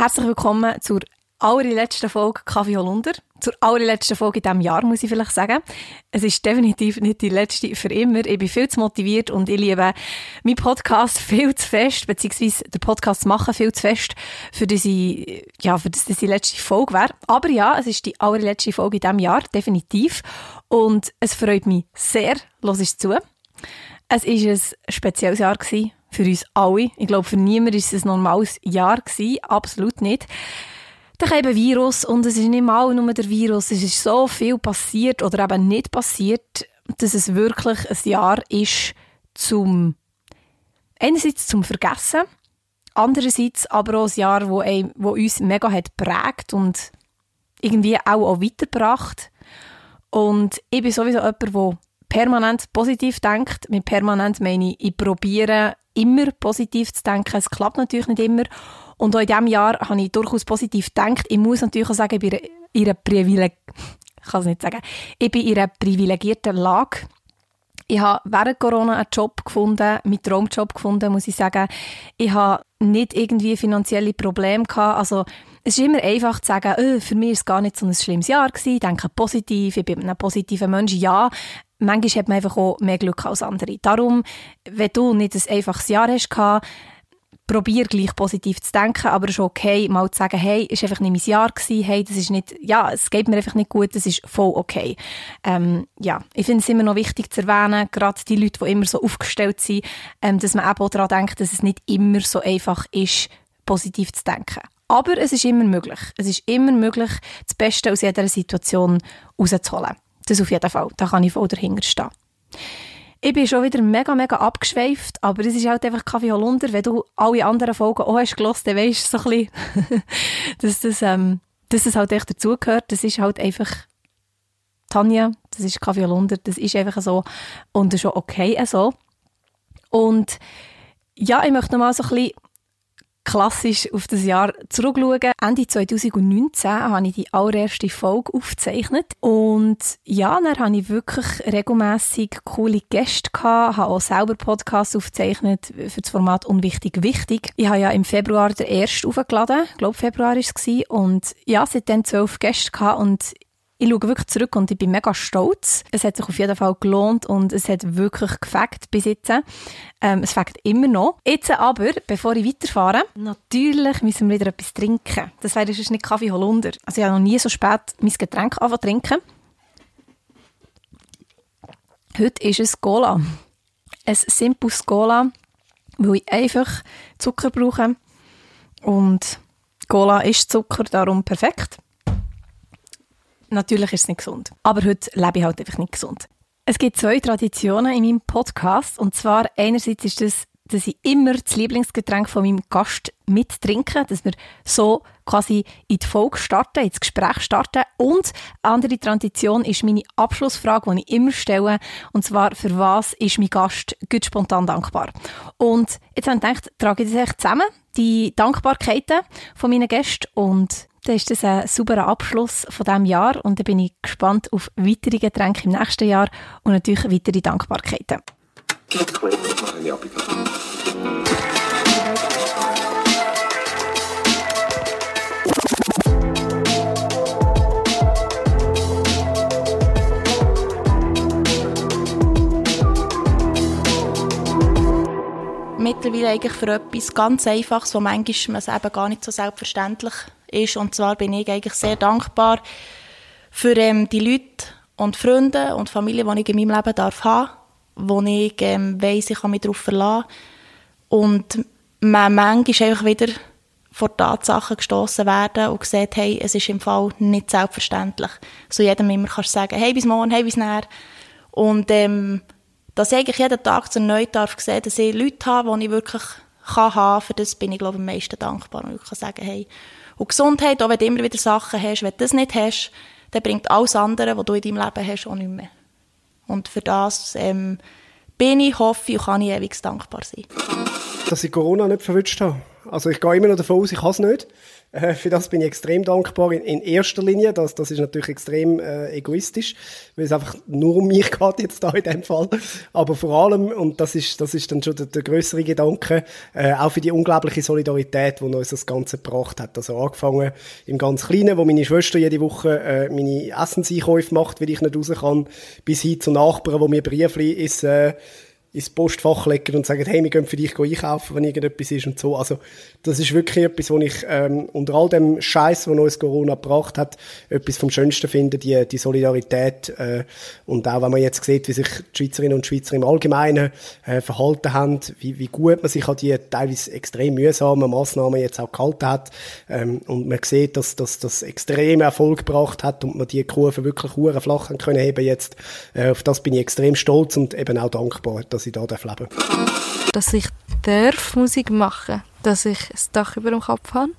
Herzlich willkommen zur allerletzten Folge Kaffee Holunder. Zur allerletzten Folge in diesem Jahr, muss ich vielleicht sagen. Es ist definitiv nicht die letzte für immer. Ich bin viel zu motiviert und ich liebe meinen Podcast viel zu fest, beziehungsweise den Podcast machen viel zu fest, für dass ja, das, die letzte Folge wäre. Aber ja, es ist die allerletzte Folge in diesem Jahr, definitiv. Und es freut mich sehr, los ist zu. Es war ein spezielles Jahr für uns alle. Ich glaube, für niemanden war es ein normales Jahr gewesen. Absolut nicht. Da kam ein Virus und es ist nicht mal nur der Virus. Es ist so viel passiert oder eben nicht passiert, dass es wirklich ein Jahr ist zum, einerseits zum Vergessen, andererseits aber auch ein Jahr, wo, ein, wo uns mega hat prägt und irgendwie auch, auch weitergebracht. Und ich bin sowieso jemand, der permanent positiv denkt. Mit permanent meine ich, ich probiere immer positiv zu denken. Es klappt natürlich nicht immer. Und auch in diesem Jahr habe ich durchaus positiv gedacht. Ich muss natürlich auch sagen, ich bin in einer Privileg ich kann es nicht sagen. Ich bin in einer privilegierten Lage. Ich habe während Corona einen Job gefunden, meinen Traumjob gefunden, muss ich sagen. Ich habe nicht irgendwie finanzielle Probleme gehabt. Also, es ist immer einfach zu sagen, oh, für mich war es gar nicht so ein schlimmes Jahr gewesen. Ich denke positiv, ich bin ein positiver Mensch. Ja, manchmal hat man einfach auch mehr Glück als andere. Darum, wenn du nicht ein einfaches Jahr hast, probier gleich positiv zu denken, aber es ist okay, mal zu sagen, hey, war einfach nicht mein Jahr gewesen, hey, das ist nicht, ja, es geht mir einfach nicht gut, das ist voll okay. Ähm, ja, ich finde es immer noch wichtig zu erwähnen, gerade die Leute, die immer so aufgestellt sind, ähm, dass man auch daran denkt, dass es nicht immer so einfach ist, positiv zu denken. Aber es ist immer möglich. Es ist immer möglich, das Beste aus jeder Situation rauszuholen. Das auf jeden Fall. Da kann ich voll dahinter stehen. Ich bin schon wieder mega, mega abgeschweift, aber es ist halt einfach Kaffee Holunder. Wenn du alle anderen Folgen auch hast gehört, dann weisst du so ein bisschen, dass das, ähm, dass das halt echt dazugehört. Das ist halt einfach Tanja, das ist Kaffee Holunder, das ist einfach so und das ist auch okay so. Und ja, ich möchte noch mal so ein bisschen klassisch auf das Jahr zurückschauen. Ende 2019 habe ich die allererste Folge aufgezeichnet und ja, dann habe ich wirklich regelmäßig coole Gäste gehabt, habe auch selber Podcasts aufgezeichnet für das Format Unwichtig Wichtig. Ich habe ja im Februar den ersten aufgeladen, ich glaube Februar war es und ja, seitdem zwölf Gäste gehabt und ich schaue wirklich zurück und ich bin mega stolz. Es hat sich auf jeden Fall gelohnt und es hat wirklich gefällt bis jetzt. Ähm, es fängt immer noch. Jetzt aber, bevor ich weiterfahre, natürlich müssen wir wieder etwas trinken. Das wäre sonst nicht Kaffee Holunder. Also ich habe noch nie so spät mein Getränk angefangen trinken. Heute ist es Cola. Ein simples Cola, weil ich einfach Zucker brauche. Und Cola ist Zucker, darum perfekt. Natürlich ist es nicht gesund. Aber heute lebe ich halt einfach nicht gesund. Es gibt zwei Traditionen in meinem Podcast. Und zwar einerseits ist das, dass ich immer das Lieblingsgetränk von meinem Gast mittrinke, dass wir so quasi in die Folge starten, ins Gespräch starten. Und andere Tradition ist meine Abschlussfrage, die ich immer stelle. Und zwar, für was ist mein Gast gut spontan dankbar? Und jetzt habe ich gedacht, trage ich das echt zusammen, die Dankbarkeiten von meinen Gästen. Und dann ist das ein sauberer Abschluss von diesem Jahr und dann bin ich gespannt auf weitere Getränke im nächsten Jahr und natürlich weitere Dankbarkeiten. Mittlerweile eigentlich für etwas ganz Einfaches, wo manchmal eben gar nicht so selbstverständlich ist. Und zwar bin ich eigentlich sehr dankbar für ähm, die Leute und Freunde und Familie, die ich in meinem Leben darf haben, wo ich ähm, weiss, ich kann mich darauf verlassen. Und man manchmal einfach wieder vor Tatsachen gestoßen werden und sieht, hey, es ist im Fall nicht selbstverständlich. So jedem immer kannst du sagen, hey, bis morgen, hey, bis näher. Und ähm, dass ich jeden Tag zu neu darf sehen, dass ich Leute habe, die ich wirklich kann haben, für das bin ich, glaube ich, am meisten dankbar. Und ich kann sagen, hey, und Gesundheit, auch wenn du immer wieder Sachen hast, wenn du das nicht hast, dann bringt alles andere, was du in deinem Leben hast, auch nicht mehr. Und für das ähm, bin ich, hoffe und kann ich ewig dankbar sein. Dass ich Corona nicht verwünscht habe. Also ich gehe immer noch davon aus, ich habe es nicht. Äh, für das bin ich extrem dankbar. In, in erster Linie, das, das ist natürlich extrem äh, egoistisch, weil es einfach nur um mich geht jetzt da in dem Fall. Aber vor allem, und das ist, das ist dann schon der, der größere Gedanke, äh, auch für die unglaubliche Solidarität, die uns das Ganze gebracht hat. Also angefangen im ganz Kleinen, wo meine Schwester jede Woche äh, meine Essenseinkäufe macht, weil ich nicht raus kann, bis hin zu Nachbarn, wo mir Briefli ist, äh, ins Postfach legen und sagen, hey, wir gehen für dich einkaufen, wenn irgendetwas ist und so. Also das ist wirklich etwas, wo ich ähm, unter all dem Scheiß, wo uns Corona gebracht hat, etwas vom Schönsten finde, die, die Solidarität äh, und auch wenn man jetzt sieht, wie sich die Schweizerinnen und Schweizer im Allgemeinen äh, verhalten haben, wie, wie gut man sich an die teilweise extrem mühsamen Massnahmen jetzt auch gehalten hat ähm, und man sieht, dass das dass extrem Erfolg gebracht hat und man die Kurve wirklich flach können heben jetzt. Äh, auf das bin ich extrem stolz und eben auch dankbar, dass ich da leben darf. Dass ich darf Musik machen dass ich ein Dach über dem Kopf habe,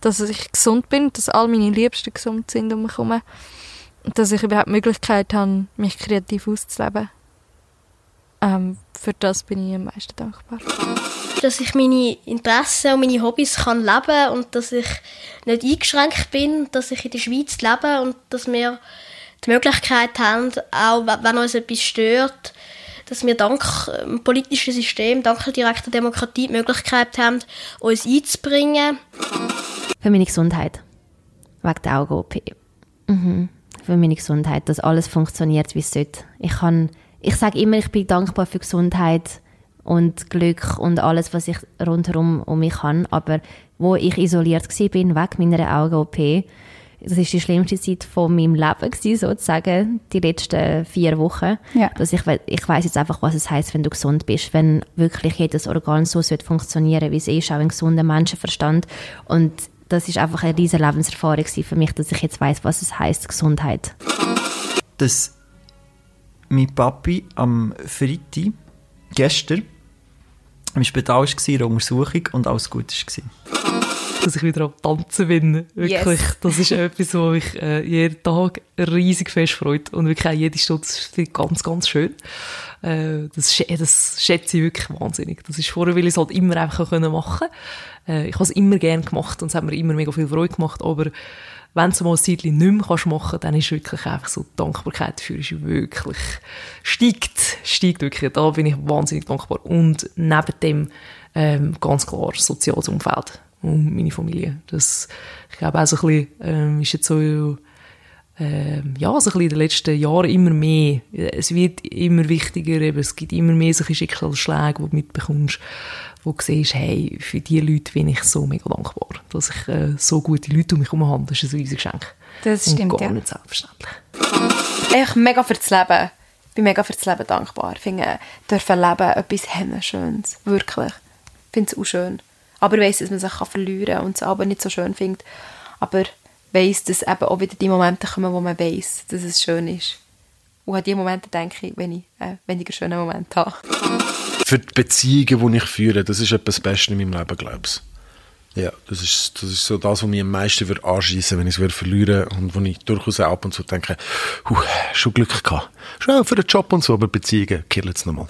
dass ich gesund bin, dass all meine Liebsten gesund sind um mich herum und dass ich überhaupt die Möglichkeit habe, mich kreativ auszuleben. Ähm, für das bin ich am meisten dankbar. Dass ich meine Interessen und meine Hobbys kann leben und dass ich nicht eingeschränkt bin, dass ich in der Schweiz lebe und dass wir die Möglichkeit haben, auch wenn uns etwas stört, dass wir dank dem politischen System, dank der direkten Demokratie die Möglichkeit haben, uns einzubringen. Für meine Gesundheit. Wegen der Augen-OP. Mhm. Für meine Gesundheit, dass alles funktioniert, wie es sollte. Ich, kann, ich sage immer, ich bin dankbar für Gesundheit und Glück und alles, was ich rundherum um mich habe. Aber wo ich isoliert war, wegen meiner Augen-OP, das ist die schlimmste Zeit von meinem Leben gewesen, sozusagen, die letzten vier Wochen. Ja. Dass ich, ich weiß jetzt einfach, was es heißt, wenn du gesund bist, wenn wirklich jedes Organ so funktionieren wie es ist, auch ein gesunder Menschenverstand. Und das ist einfach eine riesige Lebenserfahrung für mich, dass ich jetzt weiß, was es heißt, Gesundheit. Dass mein Papi am Freitag, gestern, im Spital war, in der Untersuchung und alles gut war dass ich wieder am Tanzen bin. Wirklich, yes. das ist etwas, wo mich äh, jeden Tag riesig fest freut und wirklich auch jede Stunde ich ganz, ganz schön. Äh, das, das schätze ich wirklich wahnsinnig. Das ist vorher, weil ich es halt immer einfach können machen äh, Ich habe es immer gerne gemacht und es hat mir immer mega viel Freude gemacht, aber wenn du mal ein Zeitchen nicht mehr kannst machen dann ist wirklich einfach so die Dankbarkeit dafür ist wirklich, steigt, steigt wirklich. Da bin ich wahnsinnig dankbar. Und neben dem ähm, ganz klar soziales Umfeld und meine Familie. Das, ich glaube auch so ein bisschen, ähm, ist jetzt so, ähm, ja, so ein bisschen in den letzten Jahren immer mehr. Es wird immer wichtiger, eben, es gibt immer mehr solche Schicksalsschläge, die du mitbekommst, wo du siehst, hey, für diese Leute bin ich so mega dankbar, dass ich äh, so gute Leute um mich herum habe. Das ist ein riesiges Geschenk. Das stimmt, Und gar ja. nicht selbstverständlich. Ich mega für das Leben. Ich bin mega für das Leben dankbar. Ich finde, dürfen leben etwas Schönes. Wirklich. Ich finde es auch schön. Aber weiss, dass man sich verlieren kann und es aber nicht so schön findet. Aber weiss, dass eben auch wieder die Momente kommen, wo man weiss, dass es schön ist. Und an diese Momente denke ich, wenn ich äh, weniger schöne Momente habe. Für die Beziehungen, die ich führe, das ist etwas Beste in meinem Leben, glaube ich. Ja, das ist, das ist so das, was mich am meisten würde anschießen, wenn ich es verlieren und wo ich durchaus ab und zu denke, schon Glück gehabt. Schon auch für den Job und so, aber Beziehungen killen es nochmal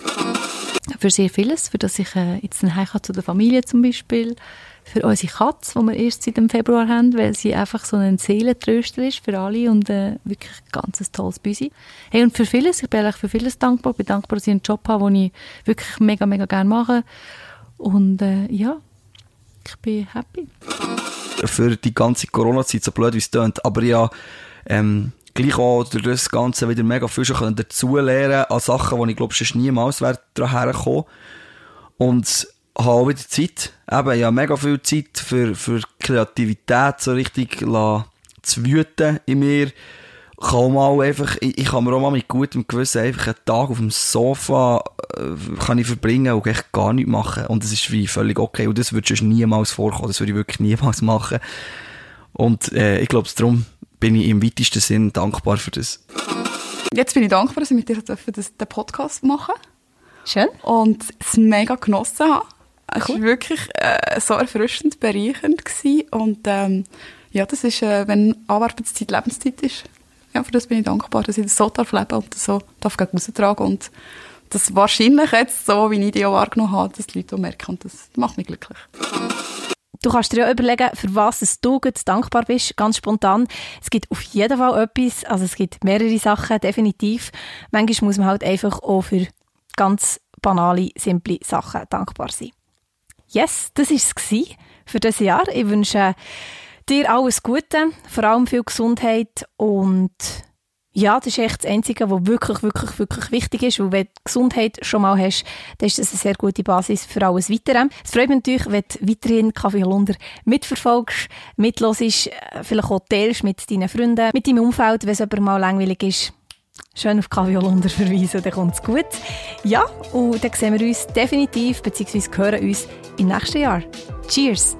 für sehr vieles, für das ich äh, jetzt nach zu der Familie zum Beispiel, für unsere Katze, die wir erst seit dem Februar haben, weil sie einfach so ein Seelentröster ist für alle und äh, wirklich ein ganz tolles Büsi. Hey, und für vieles, ich bin eigentlich für vieles dankbar, ich bin dankbar, dass ich einen Job habe, den ich wirklich mega, mega gerne mache und äh, ja, ich bin happy. Für die ganze Corona-Zeit, so blöd wie es klingt, aber ja, ähm, gleich auch durch das Ganze wieder mega viel schon dazulernen an Sachen, die ich glaube, schon niemals wäre daran hergekommen. Und habe auch wieder Zeit. Eben, ja, mega viel Zeit für, für Kreativität so richtig zu wüten in mir. Kann mal einfach, ich, ich kann mir auch mal mit gutem Gewissen einfach einen Tag auf dem Sofa äh, kann ich verbringen und echt gar nichts machen. Und das ist wie völlig okay. Und das würde schon niemals vorkommen. Das würde ich wirklich niemals machen. Und äh, ich glaube, darum bin ich im weitesten Sinn dankbar für das. Jetzt bin ich dankbar, dass ich mit dir den Podcast machen Schön. Und es mega genossen habe. Es war wirklich äh, so erfrischend, bereichernd gewesen. Und ähm, ja, das ist, äh, wenn Arbeitszeit Lebenszeit ist. Ja, für das bin ich dankbar, dass ich das so darf leben und das so darf raustragen und das wahrscheinlich jetzt so, wie ich die auch wahrgenommen habe, dass die Leute auch merken und das macht mich glücklich. Du kannst dir ja überlegen, für was du jetzt dankbar bist, ganz spontan. Es gibt auf jeden Fall etwas, also es gibt mehrere Sachen, definitiv. Manchmal muss man halt einfach auch für ganz banale, simple Sachen dankbar sein. Yes, das war es für dieses Jahr. Ich wünsche dir alles Gute, vor allem viel Gesundheit und ja, das ist echt das Einzige, was wirklich, wirklich, wirklich wichtig ist. Weil wenn du Gesundheit schon mal hast, dann ist das eine sehr gute Basis für alles Weitere. Es freut mich natürlich, wenn du weiterhin Kaffee Holunder mitverfolgst, mitlosst, äh, vielleicht auch teilst mit deinen Freunden, mit deinem Umfeld, wenn es aber mal langweilig ist. Schön auf Kaffee Holunder verweisen, dann kommt es gut. Ja, und dann sehen wir uns definitiv, beziehungsweise hören uns im nächsten Jahr. Cheers!